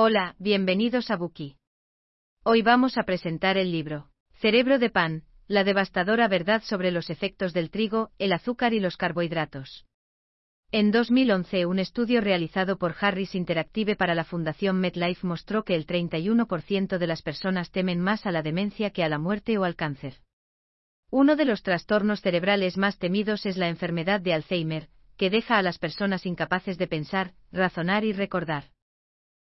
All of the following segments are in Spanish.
Hola, bienvenidos a Buki. Hoy vamos a presentar el libro Cerebro de Pan, la devastadora verdad sobre los efectos del trigo, el azúcar y los carbohidratos. En 2011, un estudio realizado por Harris Interactive para la Fundación MedLife mostró que el 31% de las personas temen más a la demencia que a la muerte o al cáncer. Uno de los trastornos cerebrales más temidos es la enfermedad de Alzheimer, que deja a las personas incapaces de pensar, razonar y recordar.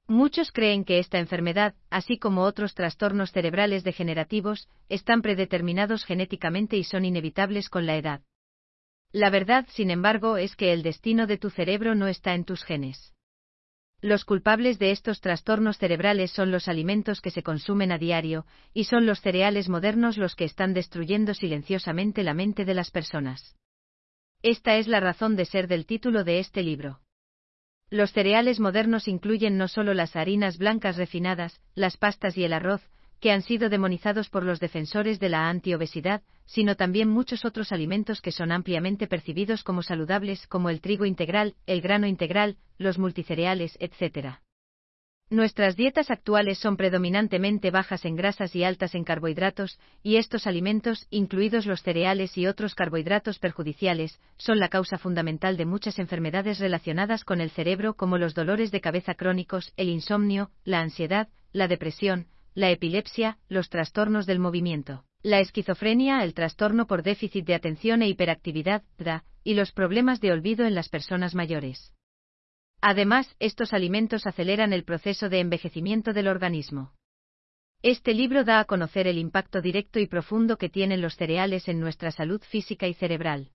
Muchos creen que esta enfermedad, así como otros trastornos cerebrales degenerativos, están predeterminados genéticamente y son inevitables con la edad. La verdad, sin embargo, es que el destino de tu cerebro no está en tus genes. Los culpables de estos trastornos cerebrales son los alimentos que se consumen a diario, y son los cereales modernos los que están destruyendo silenciosamente la mente de las personas. Esta es la razón de ser del título de este libro. Los cereales modernos incluyen no solo las harinas blancas refinadas, las pastas y el arroz, que han sido demonizados por los defensores de la antiobesidad, sino también muchos otros alimentos que son ampliamente percibidos como saludables, como el trigo integral, el grano integral, los multicereales, etc. Nuestras dietas actuales son predominantemente bajas en grasas y altas en carbohidratos, y estos alimentos, incluidos los cereales y otros carbohidratos perjudiciales, son la causa fundamental de muchas enfermedades relacionadas con el cerebro como los dolores de cabeza crónicos, el insomnio, la ansiedad, la depresión, la epilepsia, los trastornos del movimiento, la esquizofrenia, el trastorno por déficit de atención e hiperactividad, DA, y los problemas de olvido en las personas mayores. Además, estos alimentos aceleran el proceso de envejecimiento del organismo. Este libro da a conocer el impacto directo y profundo que tienen los cereales en nuestra salud física y cerebral.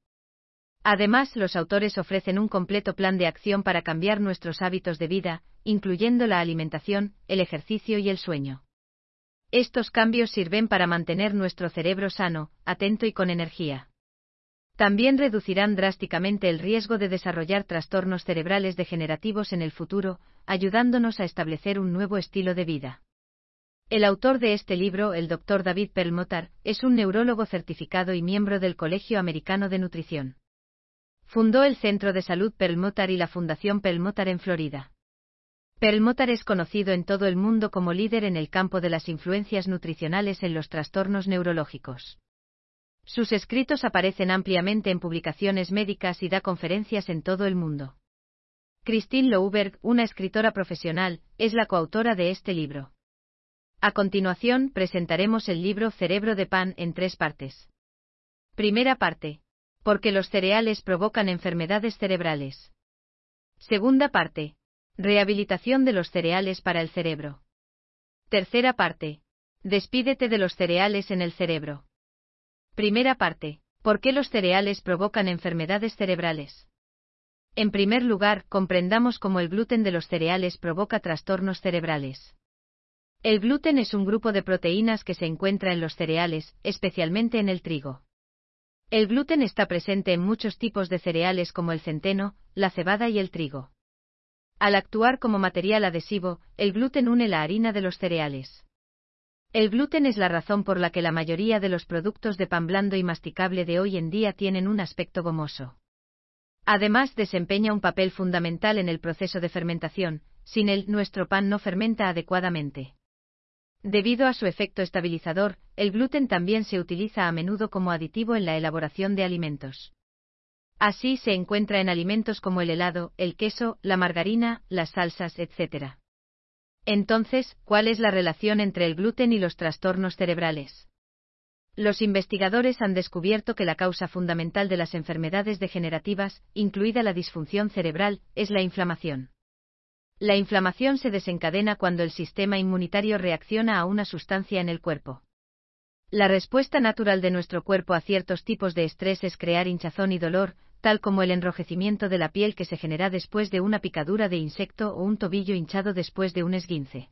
Además, los autores ofrecen un completo plan de acción para cambiar nuestros hábitos de vida, incluyendo la alimentación, el ejercicio y el sueño. Estos cambios sirven para mantener nuestro cerebro sano, atento y con energía. También reducirán drásticamente el riesgo de desarrollar trastornos cerebrales degenerativos en el futuro, ayudándonos a establecer un nuevo estilo de vida. El autor de este libro, el Dr. David Perlmutter, es un neurólogo certificado y miembro del Colegio Americano de Nutrición. Fundó el Centro de Salud Perlmutter y la Fundación Perlmutter en Florida. Perlmutter es conocido en todo el mundo como líder en el campo de las influencias nutricionales en los trastornos neurológicos. Sus escritos aparecen ampliamente en publicaciones médicas y da conferencias en todo el mundo. Christine Louberg, una escritora profesional, es la coautora de este libro. A continuación, presentaremos el libro Cerebro de Pan en tres partes. Primera parte. Porque los cereales provocan enfermedades cerebrales. Segunda parte. Rehabilitación de los cereales para el cerebro. Tercera parte. Despídete de los cereales en el cerebro. Primera parte. ¿Por qué los cereales provocan enfermedades cerebrales? En primer lugar, comprendamos cómo el gluten de los cereales provoca trastornos cerebrales. El gluten es un grupo de proteínas que se encuentra en los cereales, especialmente en el trigo. El gluten está presente en muchos tipos de cereales como el centeno, la cebada y el trigo. Al actuar como material adhesivo, el gluten une la harina de los cereales. El gluten es la razón por la que la mayoría de los productos de pan blando y masticable de hoy en día tienen un aspecto gomoso. Además, desempeña un papel fundamental en el proceso de fermentación, sin él nuestro pan no fermenta adecuadamente. Debido a su efecto estabilizador, el gluten también se utiliza a menudo como aditivo en la elaboración de alimentos. Así se encuentra en alimentos como el helado, el queso, la margarina, las salsas, etc. Entonces, ¿cuál es la relación entre el gluten y los trastornos cerebrales? Los investigadores han descubierto que la causa fundamental de las enfermedades degenerativas, incluida la disfunción cerebral, es la inflamación. La inflamación se desencadena cuando el sistema inmunitario reacciona a una sustancia en el cuerpo. La respuesta natural de nuestro cuerpo a ciertos tipos de estrés es crear hinchazón y dolor, tal como el enrojecimiento de la piel que se genera después de una picadura de insecto o un tobillo hinchado después de un esguince.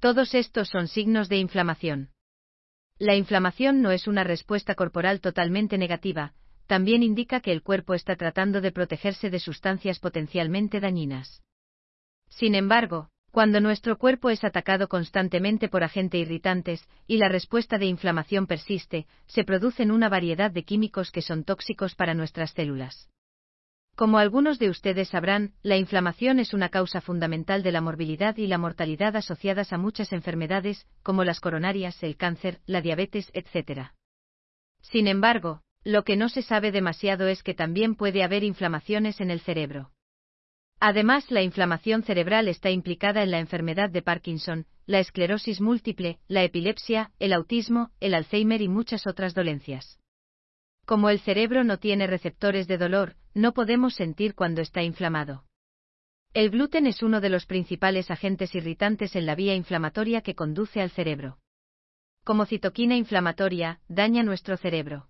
Todos estos son signos de inflamación. La inflamación no es una respuesta corporal totalmente negativa, también indica que el cuerpo está tratando de protegerse de sustancias potencialmente dañinas. Sin embargo, cuando nuestro cuerpo es atacado constantemente por agentes irritantes, y la respuesta de inflamación persiste, se producen una variedad de químicos que son tóxicos para nuestras células. Como algunos de ustedes sabrán, la inflamación es una causa fundamental de la morbilidad y la mortalidad asociadas a muchas enfermedades, como las coronarias, el cáncer, la diabetes, etc. Sin embargo, lo que no se sabe demasiado es que también puede haber inflamaciones en el cerebro. Además, la inflamación cerebral está implicada en la enfermedad de Parkinson, la esclerosis múltiple, la epilepsia, el autismo, el Alzheimer y muchas otras dolencias. Como el cerebro no tiene receptores de dolor, no podemos sentir cuando está inflamado. El gluten es uno de los principales agentes irritantes en la vía inflamatoria que conduce al cerebro. Como citoquina inflamatoria, daña nuestro cerebro.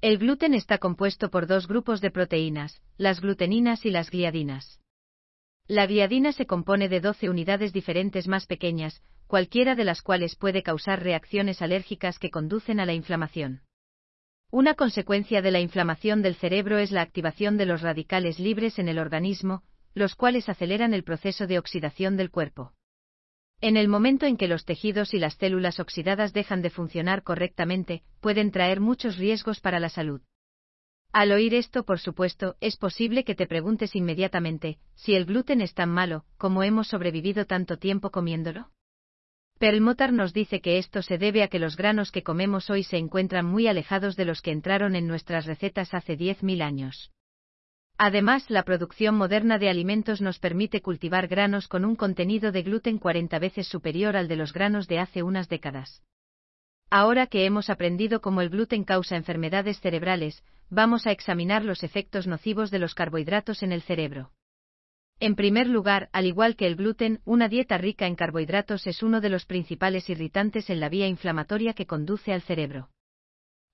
El gluten está compuesto por dos grupos de proteínas, las gluteninas y las gliadinas. La gliadina se compone de 12 unidades diferentes más pequeñas, cualquiera de las cuales puede causar reacciones alérgicas que conducen a la inflamación. Una consecuencia de la inflamación del cerebro es la activación de los radicales libres en el organismo, los cuales aceleran el proceso de oxidación del cuerpo. En el momento en que los tejidos y las células oxidadas dejan de funcionar correctamente, pueden traer muchos riesgos para la salud. Al oír esto, por supuesto, es posible que te preguntes inmediatamente, si el gluten es tan malo, ¿cómo hemos sobrevivido tanto tiempo comiéndolo? Perlmutter nos dice que esto se debe a que los granos que comemos hoy se encuentran muy alejados de los que entraron en nuestras recetas hace 10.000 años. Además, la producción moderna de alimentos nos permite cultivar granos con un contenido de gluten 40 veces superior al de los granos de hace unas décadas. Ahora que hemos aprendido cómo el gluten causa enfermedades cerebrales, vamos a examinar los efectos nocivos de los carbohidratos en el cerebro. En primer lugar, al igual que el gluten, una dieta rica en carbohidratos es uno de los principales irritantes en la vía inflamatoria que conduce al cerebro.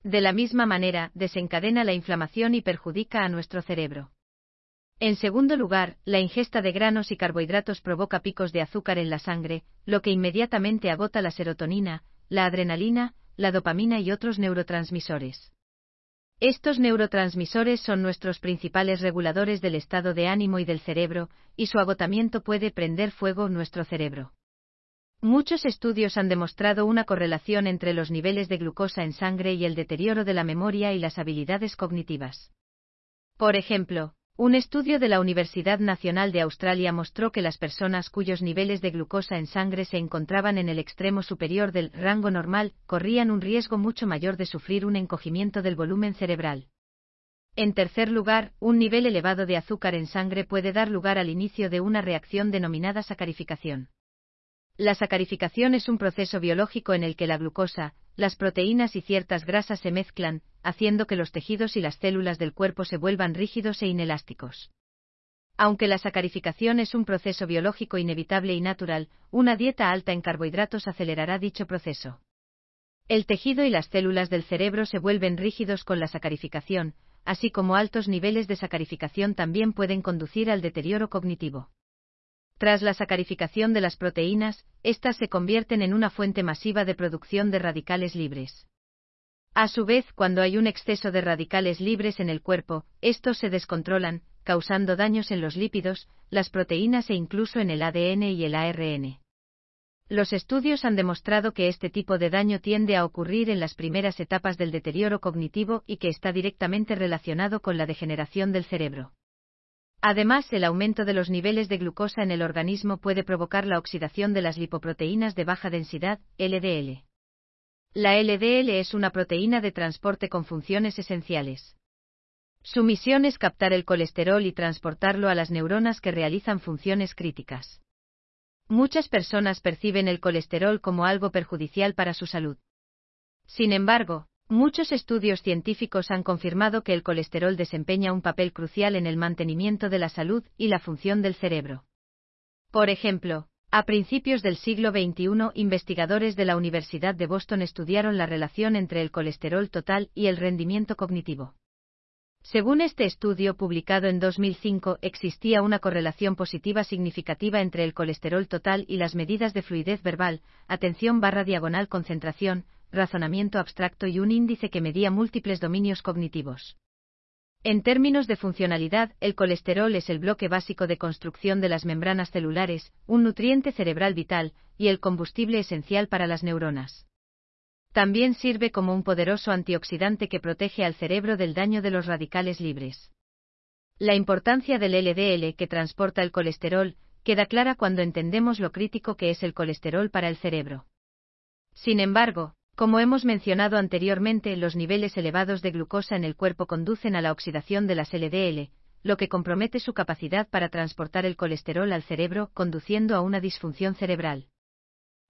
De la misma manera, desencadena la inflamación y perjudica a nuestro cerebro. En segundo lugar, la ingesta de granos y carbohidratos provoca picos de azúcar en la sangre, lo que inmediatamente agota la serotonina, la adrenalina, la dopamina y otros neurotransmisores. Estos neurotransmisores son nuestros principales reguladores del estado de ánimo y del cerebro, y su agotamiento puede prender fuego nuestro cerebro. Muchos estudios han demostrado una correlación entre los niveles de glucosa en sangre y el deterioro de la memoria y las habilidades cognitivas. Por ejemplo, un estudio de la Universidad Nacional de Australia mostró que las personas cuyos niveles de glucosa en sangre se encontraban en el extremo superior del rango normal corrían un riesgo mucho mayor de sufrir un encogimiento del volumen cerebral. En tercer lugar, un nivel elevado de azúcar en sangre puede dar lugar al inicio de una reacción denominada sacarificación. La sacarificación es un proceso biológico en el que la glucosa, las proteínas y ciertas grasas se mezclan, haciendo que los tejidos y las células del cuerpo se vuelvan rígidos e inelásticos. Aunque la sacarificación es un proceso biológico inevitable y natural, una dieta alta en carbohidratos acelerará dicho proceso. El tejido y las células del cerebro se vuelven rígidos con la sacarificación, así como altos niveles de sacarificación también pueden conducir al deterioro cognitivo. Tras la sacarificación de las proteínas, éstas se convierten en una fuente masiva de producción de radicales libres. A su vez, cuando hay un exceso de radicales libres en el cuerpo, estos se descontrolan, causando daños en los lípidos, las proteínas e incluso en el ADN y el ARN. Los estudios han demostrado que este tipo de daño tiende a ocurrir en las primeras etapas del deterioro cognitivo y que está directamente relacionado con la degeneración del cerebro. Además, el aumento de los niveles de glucosa en el organismo puede provocar la oxidación de las lipoproteínas de baja densidad, LDL. La LDL es una proteína de transporte con funciones esenciales. Su misión es captar el colesterol y transportarlo a las neuronas que realizan funciones críticas. Muchas personas perciben el colesterol como algo perjudicial para su salud. Sin embargo, Muchos estudios científicos han confirmado que el colesterol desempeña un papel crucial en el mantenimiento de la salud y la función del cerebro. Por ejemplo, a principios del siglo XXI, investigadores de la Universidad de Boston estudiaron la relación entre el colesterol total y el rendimiento cognitivo. Según este estudio publicado en 2005, existía una correlación positiva significativa entre el colesterol total y las medidas de fluidez verbal, atención barra diagonal concentración, razonamiento abstracto y un índice que medía múltiples dominios cognitivos. En términos de funcionalidad, el colesterol es el bloque básico de construcción de las membranas celulares, un nutriente cerebral vital, y el combustible esencial para las neuronas. También sirve como un poderoso antioxidante que protege al cerebro del daño de los radicales libres. La importancia del LDL que transporta el colesterol queda clara cuando entendemos lo crítico que es el colesterol para el cerebro. Sin embargo, como hemos mencionado anteriormente, los niveles elevados de glucosa en el cuerpo conducen a la oxidación de las LDL, lo que compromete su capacidad para transportar el colesterol al cerebro, conduciendo a una disfunción cerebral.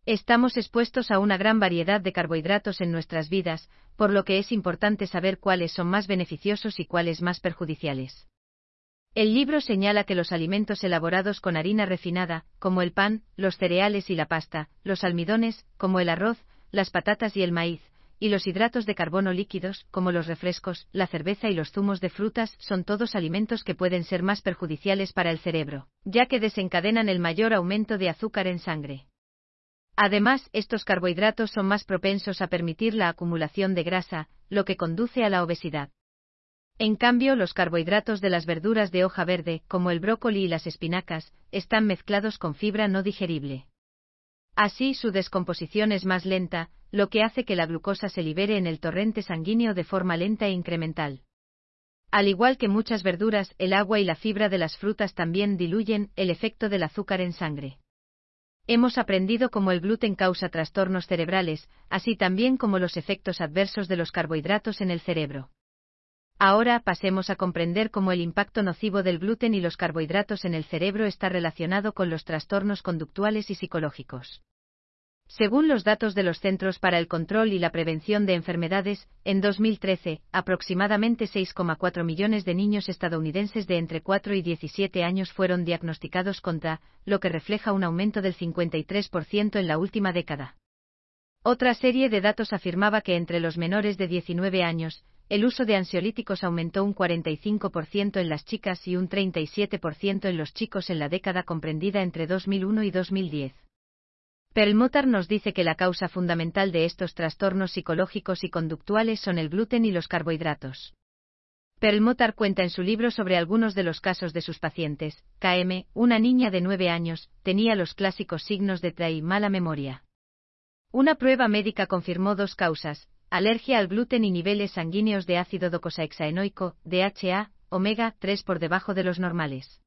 Estamos expuestos a una gran variedad de carbohidratos en nuestras vidas, por lo que es importante saber cuáles son más beneficiosos y cuáles más perjudiciales. El libro señala que los alimentos elaborados con harina refinada, como el pan, los cereales y la pasta, los almidones, como el arroz, las patatas y el maíz, y los hidratos de carbono líquidos, como los refrescos, la cerveza y los zumos de frutas, son todos alimentos que pueden ser más perjudiciales para el cerebro, ya que desencadenan el mayor aumento de azúcar en sangre. Además, estos carbohidratos son más propensos a permitir la acumulación de grasa, lo que conduce a la obesidad. En cambio, los carbohidratos de las verduras de hoja verde, como el brócoli y las espinacas, están mezclados con fibra no digerible. Así su descomposición es más lenta, lo que hace que la glucosa se libere en el torrente sanguíneo de forma lenta e incremental. Al igual que muchas verduras, el agua y la fibra de las frutas también diluyen el efecto del azúcar en sangre. Hemos aprendido cómo el gluten causa trastornos cerebrales, así también como los efectos adversos de los carbohidratos en el cerebro. Ahora pasemos a comprender cómo el impacto nocivo del gluten y los carbohidratos en el cerebro está relacionado con los trastornos conductuales y psicológicos. Según los datos de los Centros para el Control y la Prevención de Enfermedades, en 2013, aproximadamente 6,4 millones de niños estadounidenses de entre 4 y 17 años fueron diagnosticados con TRA, lo que refleja un aumento del 53% en la última década. Otra serie de datos afirmaba que entre los menores de 19 años, el uso de ansiolíticos aumentó un 45% en las chicas y un 37% en los chicos en la década comprendida entre 2001 y 2010. Perlmutter nos dice que la causa fundamental de estos trastornos psicológicos y conductuales son el gluten y los carbohidratos. Perlmutter cuenta en su libro sobre algunos de los casos de sus pacientes. KM, una niña de 9 años, tenía los clásicos signos de TRA y mala memoria. Una prueba médica confirmó dos causas, alergia al gluten y niveles sanguíneos de ácido docosahexaenoico, DHA, omega 3 por debajo de los normales.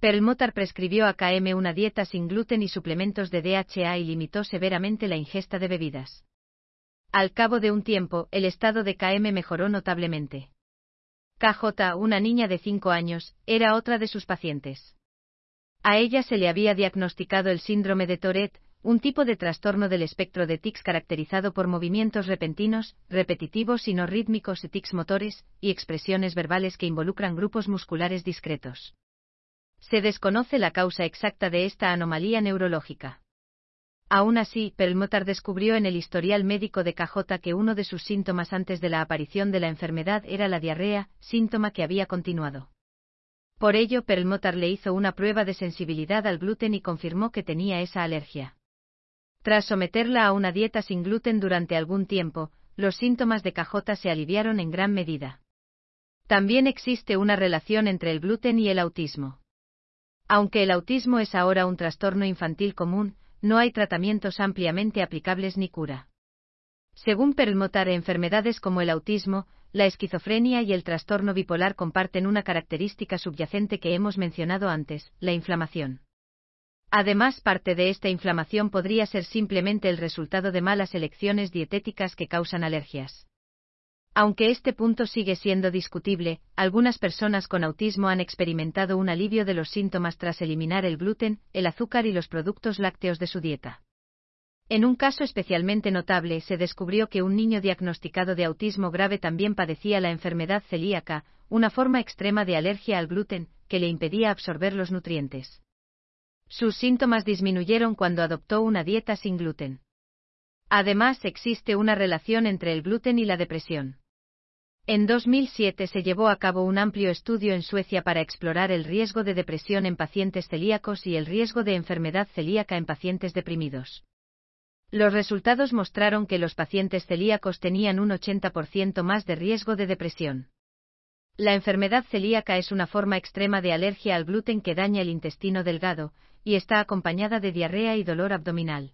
Perlmutter prescribió a KM una dieta sin gluten y suplementos de DHA y limitó severamente la ingesta de bebidas. Al cabo de un tiempo, el estado de KM mejoró notablemente. KJ, una niña de 5 años, era otra de sus pacientes. A ella se le había diagnosticado el síndrome de Tourette, un tipo de trastorno del espectro de tics caracterizado por movimientos repentinos, repetitivos y no rítmicos y tics motores, y expresiones verbales que involucran grupos musculares discretos. Se desconoce la causa exacta de esta anomalía neurológica. Aún así, Perlmutter descubrió en el historial médico de KJ que uno de sus síntomas antes de la aparición de la enfermedad era la diarrea, síntoma que había continuado. Por ello, Perlmutter le hizo una prueba de sensibilidad al gluten y confirmó que tenía esa alergia. Tras someterla a una dieta sin gluten durante algún tiempo, los síntomas de cajota se aliviaron en gran medida. También existe una relación entre el gluten y el autismo. Aunque el autismo es ahora un trastorno infantil común, no hay tratamientos ampliamente aplicables ni cura. Según Perlmutter, enfermedades como el autismo, la esquizofrenia y el trastorno bipolar comparten una característica subyacente que hemos mencionado antes, la inflamación. Además, parte de esta inflamación podría ser simplemente el resultado de malas elecciones dietéticas que causan alergias. Aunque este punto sigue siendo discutible, algunas personas con autismo han experimentado un alivio de los síntomas tras eliminar el gluten, el azúcar y los productos lácteos de su dieta. En un caso especialmente notable se descubrió que un niño diagnosticado de autismo grave también padecía la enfermedad celíaca, una forma extrema de alergia al gluten, que le impedía absorber los nutrientes. Sus síntomas disminuyeron cuando adoptó una dieta sin gluten. Además, existe una relación entre el gluten y la depresión. En 2007 se llevó a cabo un amplio estudio en Suecia para explorar el riesgo de depresión en pacientes celíacos y el riesgo de enfermedad celíaca en pacientes deprimidos. Los resultados mostraron que los pacientes celíacos tenían un 80% más de riesgo de depresión. La enfermedad celíaca es una forma extrema de alergia al gluten que daña el intestino delgado, y está acompañada de diarrea y dolor abdominal.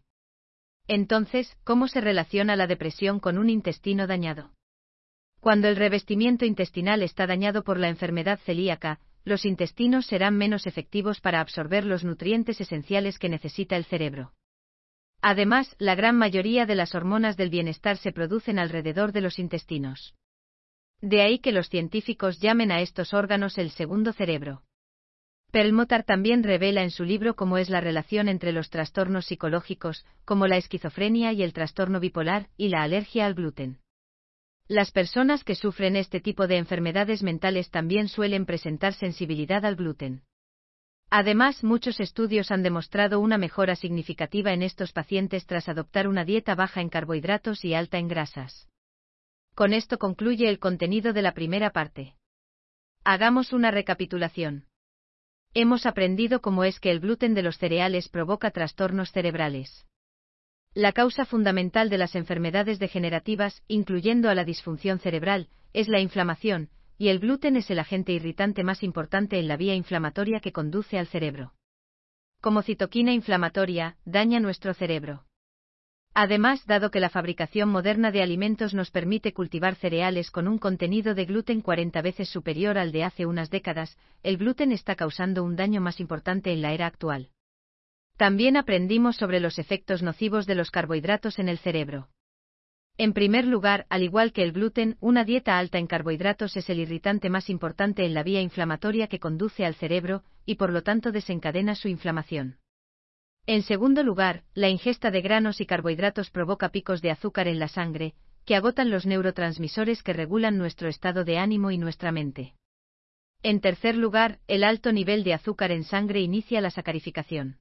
Entonces, ¿cómo se relaciona la depresión con un intestino dañado? Cuando el revestimiento intestinal está dañado por la enfermedad celíaca, los intestinos serán menos efectivos para absorber los nutrientes esenciales que necesita el cerebro. Además, la gran mayoría de las hormonas del bienestar se producen alrededor de los intestinos. De ahí que los científicos llamen a estos órganos el segundo cerebro. Perlmutter también revela en su libro cómo es la relación entre los trastornos psicológicos, como la esquizofrenia y el trastorno bipolar, y la alergia al gluten. Las personas que sufren este tipo de enfermedades mentales también suelen presentar sensibilidad al gluten. Además, muchos estudios han demostrado una mejora significativa en estos pacientes tras adoptar una dieta baja en carbohidratos y alta en grasas. Con esto concluye el contenido de la primera parte. Hagamos una recapitulación. Hemos aprendido cómo es que el gluten de los cereales provoca trastornos cerebrales. La causa fundamental de las enfermedades degenerativas, incluyendo a la disfunción cerebral, es la inflamación, y el gluten es el agente irritante más importante en la vía inflamatoria que conduce al cerebro. Como citoquina inflamatoria, daña nuestro cerebro. Además, dado que la fabricación moderna de alimentos nos permite cultivar cereales con un contenido de gluten 40 veces superior al de hace unas décadas, el gluten está causando un daño más importante en la era actual. También aprendimos sobre los efectos nocivos de los carbohidratos en el cerebro. En primer lugar, al igual que el gluten, una dieta alta en carbohidratos es el irritante más importante en la vía inflamatoria que conduce al cerebro, y por lo tanto desencadena su inflamación. En segundo lugar, la ingesta de granos y carbohidratos provoca picos de azúcar en la sangre, que agotan los neurotransmisores que regulan nuestro estado de ánimo y nuestra mente. En tercer lugar, el alto nivel de azúcar en sangre inicia la sacarificación.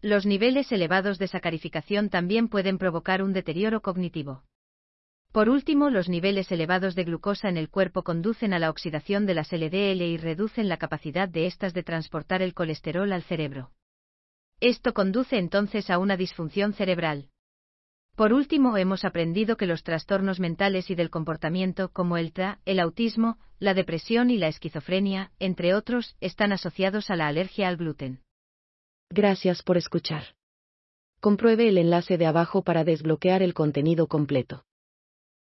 Los niveles elevados de sacarificación también pueden provocar un deterioro cognitivo. Por último, los niveles elevados de glucosa en el cuerpo conducen a la oxidación de las LDL y reducen la capacidad de estas de transportar el colesterol al cerebro. Esto conduce entonces a una disfunción cerebral. Por último, hemos aprendido que los trastornos mentales y del comportamiento como el TRA, el autismo, la depresión y la esquizofrenia, entre otros, están asociados a la alergia al gluten. Gracias por escuchar. Compruebe el enlace de abajo para desbloquear el contenido completo.